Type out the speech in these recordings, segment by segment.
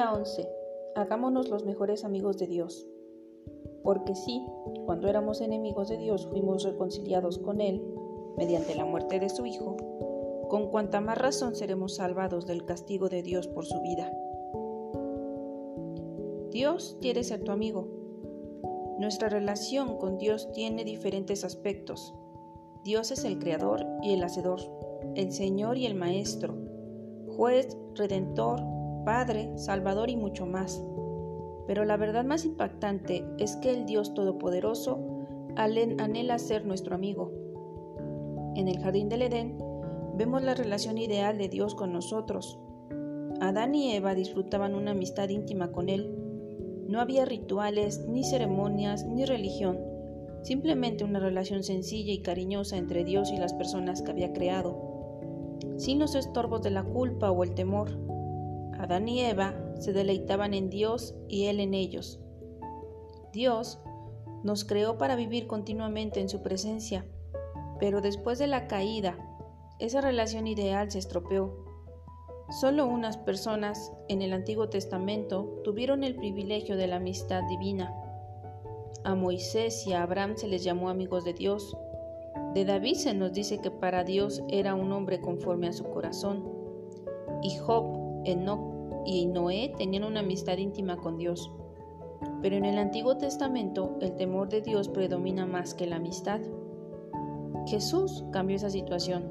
Día 11. Hagámonos los mejores amigos de Dios. Porque sí, cuando éramos enemigos de Dios fuimos reconciliados con Él mediante la muerte de su Hijo, con cuanta más razón seremos salvados del castigo de Dios por su vida. Dios quiere ser tu amigo. Nuestra relación con Dios tiene diferentes aspectos. Dios es el Creador y el Hacedor, el Señor y el Maestro, Juez, Redentor, Padre, Salvador y mucho más. Pero la verdad más impactante es que el Dios Todopoderoso anhela ser nuestro amigo. En el jardín del Edén vemos la relación ideal de Dios con nosotros. Adán y Eva disfrutaban una amistad íntima con Él. No había rituales, ni ceremonias, ni religión, simplemente una relación sencilla y cariñosa entre Dios y las personas que había creado, sin los estorbos de la culpa o el temor. Adán y Eva se deleitaban en Dios y Él en ellos. Dios nos creó para vivir continuamente en su presencia, pero después de la caída, esa relación ideal se estropeó. Solo unas personas en el Antiguo Testamento tuvieron el privilegio de la amistad divina. A Moisés y a Abraham se les llamó amigos de Dios. De David se nos dice que para Dios era un hombre conforme a su corazón. Y Job Enoch y Noé tenían una amistad íntima con Dios. Pero en el Antiguo Testamento el temor de Dios predomina más que la amistad. Jesús cambió esa situación.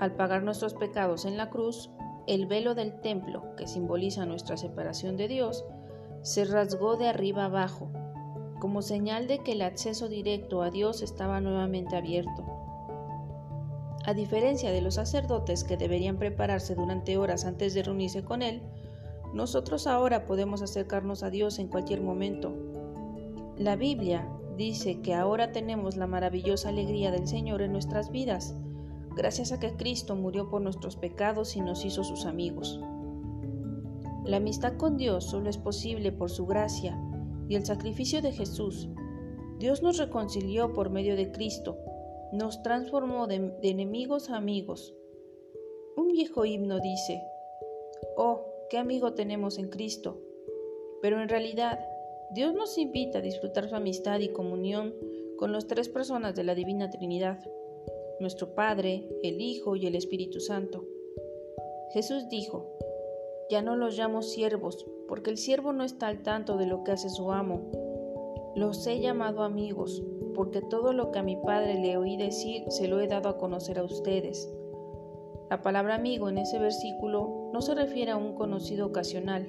Al pagar nuestros pecados en la cruz, el velo del templo, que simboliza nuestra separación de Dios, se rasgó de arriba abajo, como señal de que el acceso directo a Dios estaba nuevamente abierto. A diferencia de los sacerdotes que deberían prepararse durante horas antes de reunirse con Él, nosotros ahora podemos acercarnos a Dios en cualquier momento. La Biblia dice que ahora tenemos la maravillosa alegría del Señor en nuestras vidas, gracias a que Cristo murió por nuestros pecados y nos hizo sus amigos. La amistad con Dios solo es posible por su gracia y el sacrificio de Jesús. Dios nos reconcilió por medio de Cristo nos transformó de, enemigos a amigos. Un viejo himno dice, Oh, qué amigo tenemos en Cristo. Pero en realidad, Dios nos invita a disfrutar su amistad y comunión con las tres personas de la Divina Trinidad, nuestro Padre, el Hijo y el Espíritu Santo. Jesús dijo, Ya no los llamo siervos, porque el siervo no está al tanto de lo que hace su amo. Los he llamado amigos, porque todo lo que a mi padre le oí decir se lo he dado a conocer a ustedes. La palabra amigo en ese versículo no se refiere a un conocido ocasional,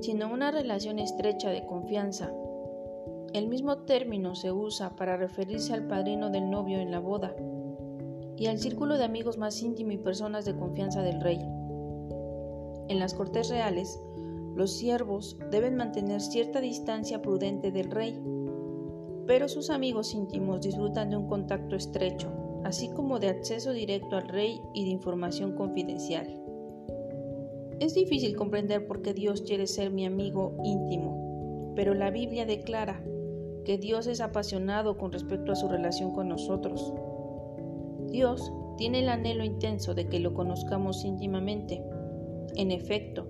sino a una relación estrecha de confianza. El mismo término se usa para referirse al padrino del novio en la boda y al círculo de amigos más íntimo y personas de confianza del rey. En las cortes reales, los siervos deben mantener cierta distancia prudente del rey pero sus amigos íntimos disfrutan de un contacto estrecho, así como de acceso directo al rey y de información confidencial. Es difícil comprender por qué Dios quiere ser mi amigo íntimo, pero la Biblia declara que Dios es apasionado con respecto a su relación con nosotros. Dios tiene el anhelo intenso de que lo conozcamos íntimamente. En efecto,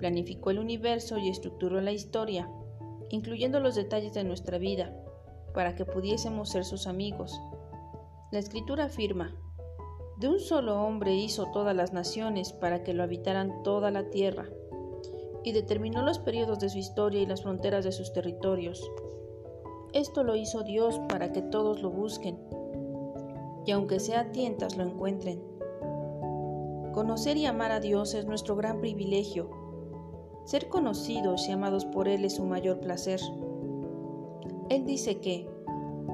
planificó el universo y estructuró la historia, incluyendo los detalles de nuestra vida, para que pudiésemos ser sus amigos. La escritura afirma, de un solo hombre hizo todas las naciones para que lo habitaran toda la tierra, y determinó los periodos de su historia y las fronteras de sus territorios. Esto lo hizo Dios para que todos lo busquen, y aunque sea tientas lo encuentren. Conocer y amar a Dios es nuestro gran privilegio. Ser conocidos y amados por Él es su mayor placer. Él dice que,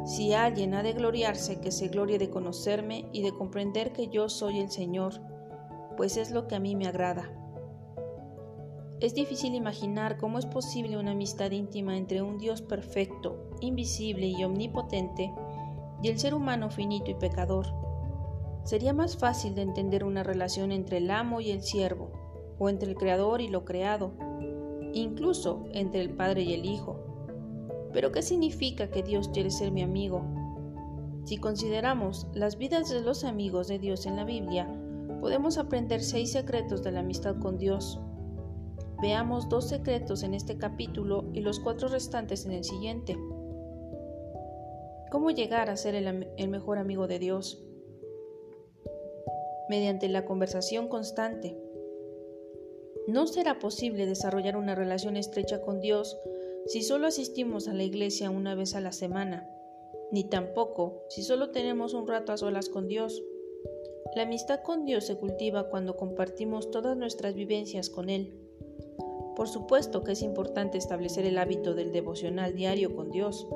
si alguien ha de gloriarse, que se glorie de conocerme y de comprender que yo soy el Señor, pues es lo que a mí me agrada. Es difícil imaginar cómo es posible una amistad íntima entre un Dios perfecto, invisible y omnipotente y el ser humano finito y pecador. Sería más fácil de entender una relación entre el amo y el siervo, o entre el creador y lo creado, incluso entre el padre y el hijo. Pero ¿qué significa que Dios quiere ser mi amigo? Si consideramos las vidas de los amigos de Dios en la Biblia, podemos aprender seis secretos de la amistad con Dios. Veamos dos secretos en este capítulo y los cuatro restantes en el siguiente. ¿Cómo llegar a ser el, mejor amigo de Dios? Mediante la conversación constante. No será posible desarrollar una relación estrecha con Dios si solo asistimos a la iglesia una vez a la semana, ni tampoco si solo tenemos un rato a solas con Dios. La amistad con Dios se cultiva cuando compartimos todas nuestras vivencias con Él. Por supuesto que es importante establecer el hábito del devocional diario con Dios,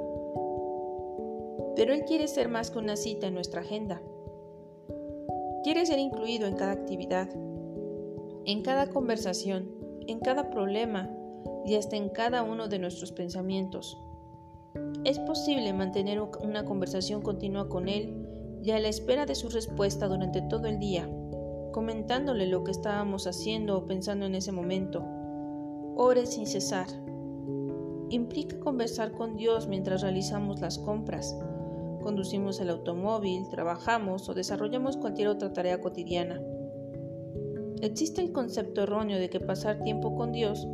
pero Él quiere ser más que una cita en nuestra agenda. Quiere ser incluido en cada actividad, en cada conversación, en cada problema y hasta en cada uno de nuestros pensamientos. Es posible mantener una conversación continua con Él y a la espera de su respuesta durante todo el día, comentándole lo que estábamos haciendo o pensando en ese momento Ore sin cesar. Implica conversar con Dios mientras realizamos las compras, conducimos el automóvil, trabajamos o desarrollamos cualquier otra tarea cotidiana. Existe el concepto erróneo de que pasar tiempo con Dios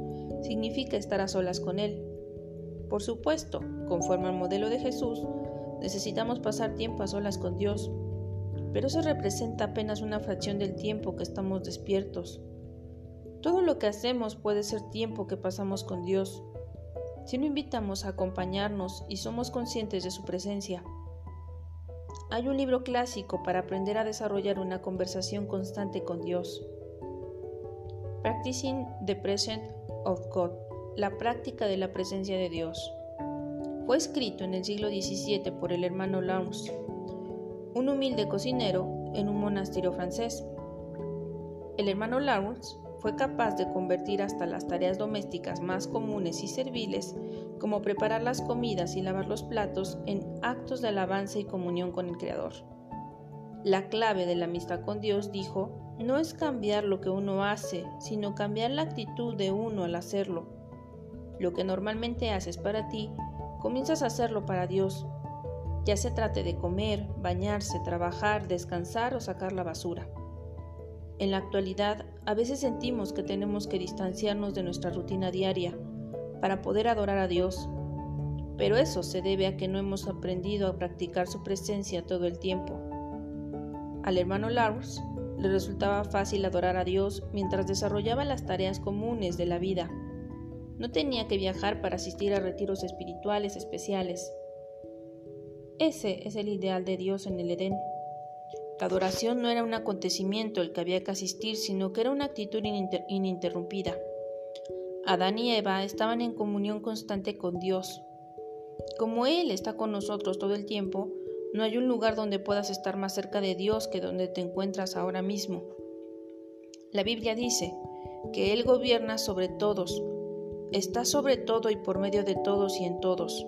significa estar a solas con Él. Por supuesto, conforme al modelo de Jesús, necesitamos pasar tiempo a solas con Dios, pero eso representa apenas una fracción del tiempo que estamos despiertos. Todo lo que hacemos puede ser tiempo que pasamos con Dios, si no invitamos a acompañarnos y somos conscientes de su presencia. Hay un libro clásico para aprender a desarrollar una conversación constante con Dios. Practicing the Presence of God, la práctica de la presencia de Dios. Fue escrito en el siglo XVII por el hermano Lawrence, un humilde cocinero en un monasterio francés. El hermano Lawrence fue capaz de convertir hasta las tareas domésticas más comunes y serviles, como preparar las comidas y lavar los platos, en actos de alabanza y comunión con el Creador. La clave de la amistad con Dios, dijo, no es cambiar lo que uno hace, sino cambiar la actitud de uno al hacerlo. Lo que normalmente haces para ti, comienzas a hacerlo para Dios, ya se trate de comer, bañarse, trabajar, descansar o sacar la basura. En la actualidad, a veces sentimos que tenemos que distanciarnos de nuestra rutina diaria para poder adorar a Dios, pero eso se debe a que no hemos aprendido a practicar su presencia todo el tiempo. Al hermano Lars le resultaba fácil adorar a Dios mientras desarrollaba las tareas comunes de la vida. No tenía que viajar para asistir a retiros espirituales especiales. Ese es el ideal de Dios en el Edén. La adoración no era un acontecimiento el que había que asistir, sino que era una actitud ininterrumpida. Adán y Eva estaban en comunión constante con Dios. Como Él está con nosotros todo el tiempo, no hay un lugar donde puedas estar más cerca de Dios que donde te encuentras ahora mismo. La Biblia dice que Él gobierna sobre todos, está sobre todo y por medio de todos y en todos.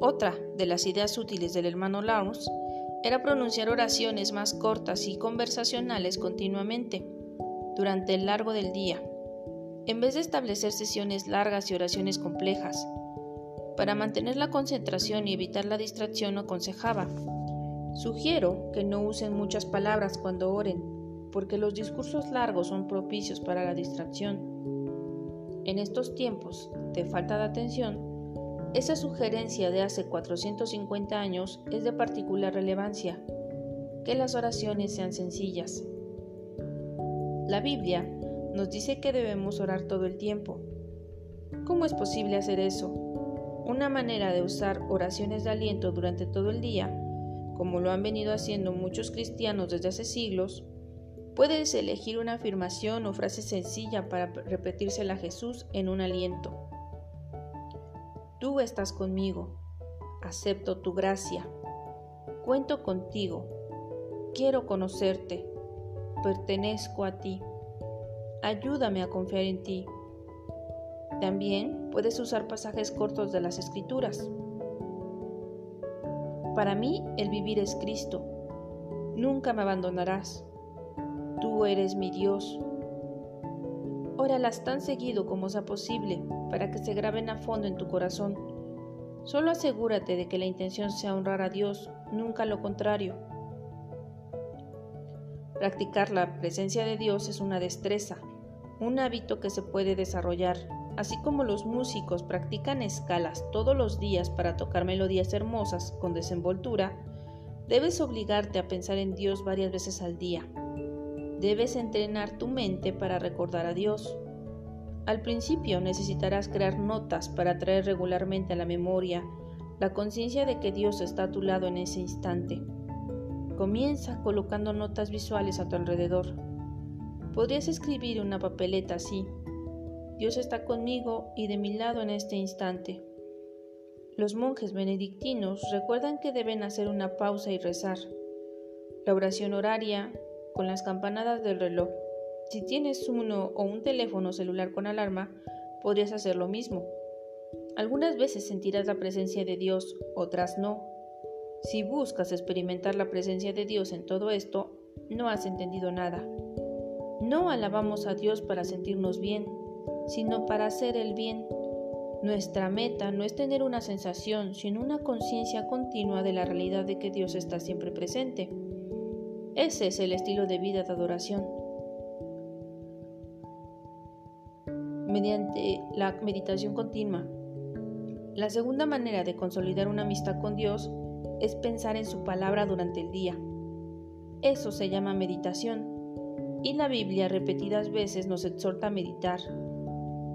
Otra de las ideas útiles del hermano Lawrence era pronunciar oraciones más cortas y conversacionales continuamente durante el largo del día, en vez de establecer sesiones largas y oraciones complejas. Para mantener la concentración y evitar la distracción aconsejaba, sugiero que no usen muchas palabras cuando oren, porque los discursos largos son propicios para la distracción. En estos tiempos de falta de atención, esa sugerencia de hace 450 años es de particular relevancia, que las oraciones sean sencillas. La Biblia nos dice que debemos orar todo el tiempo. ¿Cómo es posible hacer eso? Una manera de usar oraciones de aliento durante todo el día, como lo han venido haciendo muchos cristianos desde hace siglos, puedes elegir una afirmación o frase sencilla para repetírsela a Jesús en un aliento. Tú estás conmigo. Acepto tu gracia. Cuento contigo. Quiero conocerte. Pertenezco a ti. Ayúdame a confiar en ti. También puedes usar pasajes cortos de las escrituras. Para mí el vivir es Cristo. Nunca me abandonarás. Tú eres mi Dios. Óralas tan seguido como sea posible para que se graben a fondo en tu corazón. Solo asegúrate de que la intención sea honrar a Dios, nunca lo contrario. Practicar la presencia de Dios es una destreza, un hábito que se puede desarrollar, así como los músicos practican escalas todos los días para tocar melodías hermosas con desenvoltura, debes obligarte a pensar en Dios varias veces al día. Debes entrenar tu mente para recordar a Dios. Al principio necesitarás crear notas para traer regularmente a la memoria la conciencia de que Dios está a tu lado en ese instante. Comienza colocando notas visuales a tu alrededor. Podrías escribir una papeleta así. Dios está conmigo y de mi lado en este instante. Los monjes benedictinos recuerdan que deben hacer una pausa y rezar. La oración horaria con las campanadas del reloj. Si tienes uno o un teléfono celular con alarma, podrías hacer lo mismo. Algunas veces sentirás la presencia de Dios, otras no. Si buscas experimentar la presencia de Dios en todo esto, no has entendido nada. No alabamos a Dios para sentirnos bien, sino para hacer el bien. Nuestra meta no es tener una sensación, sino una conciencia continua de la realidad de que Dios está siempre presente. Ese es el estilo de vida de adoración. Mediante la meditación continua. La segunda manera de consolidar una amistad con Dios es pensar en su palabra durante el día. Eso se llama meditación. Y la Biblia repetidas veces nos exhorta a meditar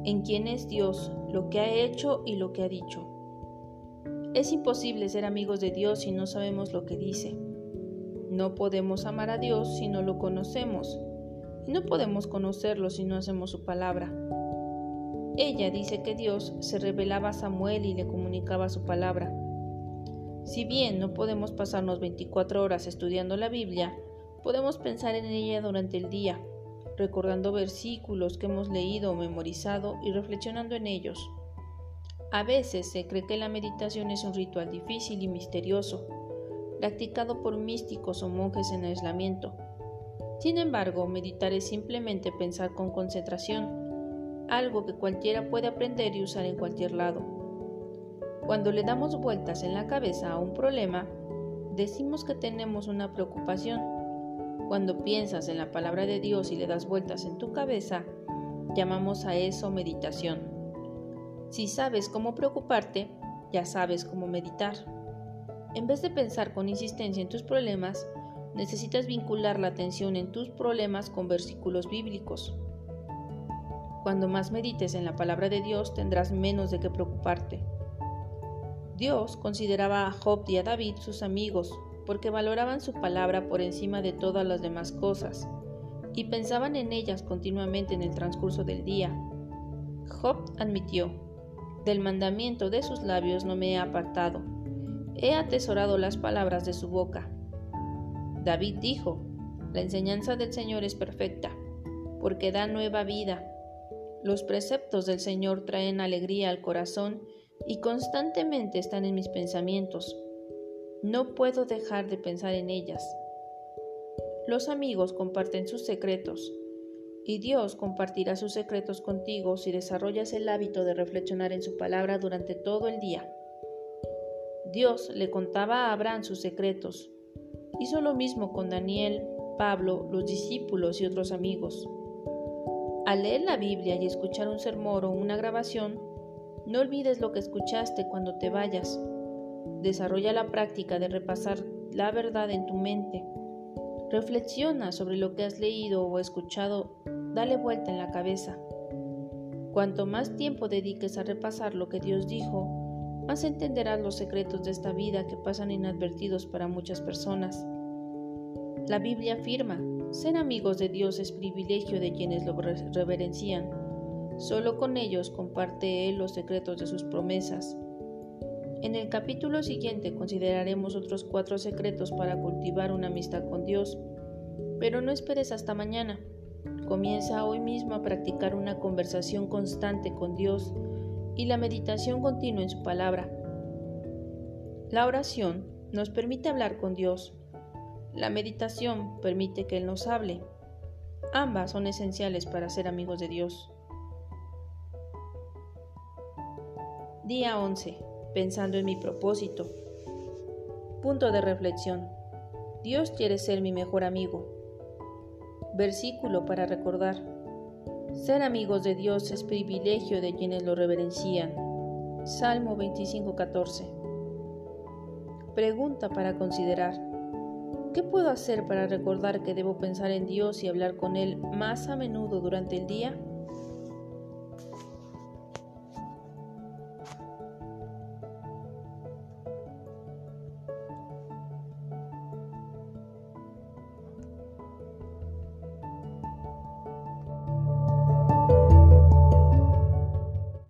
en quién es Dios, lo que ha hecho y lo que ha dicho. Es imposible ser amigos de Dios si no sabemos lo que dice. No podemos amar a Dios si no lo conocemos, y no podemos conocerlo si no hacemos su palabra. Ella dice que Dios se revelaba a Samuel y le comunicaba su palabra. Si bien no podemos pasarnos 24 horas estudiando la Biblia, podemos pensar en ella durante el día, recordando versículos que hemos leído o memorizado y reflexionando en ellos. A veces se cree que la meditación es un ritual difícil y misterioso, practicado por místicos o monjes en aislamiento. Sin embargo, meditar es simplemente pensar con concentración, algo que cualquiera puede aprender y usar en cualquier lado. Cuando le damos vueltas en la cabeza a un problema, decimos que tenemos una preocupación. Cuando piensas en la palabra de Dios y le das vueltas en tu cabeza, llamamos a eso meditación. Si sabes cómo preocuparte, ya sabes cómo meditar. En vez de pensar con insistencia en tus problemas, necesitas vincular la atención en tus problemas con versículos bíblicos. Cuando más medites en la palabra de Dios tendrás menos de qué preocuparte. Dios consideraba a Job y a David sus amigos porque valoraban su palabra por encima de todas las demás cosas y pensaban en ellas continuamente en el transcurso del día. Job admitió, del mandamiento de sus labios no me he apartado he atesorado las palabras de su boca. David dijo, la enseñanza del Señor es perfecta, porque da nueva vida. Los preceptos del Señor traen alegría al corazón y constantemente están en mis pensamientos. No puedo dejar de pensar en ellas. Los amigos comparten sus secretos, y Dios compartirá sus secretos contigo si desarrollas el hábito de reflexionar en su palabra durante todo el día. Dios le contaba a Abraham sus secretos. Hizo lo mismo con Daniel, Pablo, los discípulos y otros amigos. Al leer la Biblia y escuchar un sermón o una grabación, no olvides lo que escuchaste cuando te vayas. Desarrolla la práctica de repasar la verdad en tu mente. Reflexiona sobre lo que has leído o escuchado, dale vuelta en la cabeza. Cuanto más tiempo dediques a repasar lo que Dios dijo, más entenderás los secretos de esta vida que pasan inadvertidos para muchas personas. La Biblia afirma, ser amigos de Dios es privilegio de quienes lo reverencian. Solo con ellos comparte Él los secretos de sus promesas. En el capítulo siguiente consideraremos otros cuatro secretos para cultivar una amistad con Dios, pero no esperes hasta mañana. Comienza hoy mismo a practicar una conversación constante con Dios y la meditación continua en su palabra. La oración nos permite hablar con Dios. La meditación permite que Él nos hable. Ambas son esenciales para ser amigos de Dios. Día 11. Pensando en mi propósito. Punto de reflexión. Dios quiere ser mi mejor amigo. Versículo para recordar. Ser amigos de Dios es privilegio de quienes lo reverencian. Salmo 25:14. Pregunta para considerar. ¿Qué puedo hacer para recordar que debo pensar en Dios y hablar con Él más a menudo durante el día?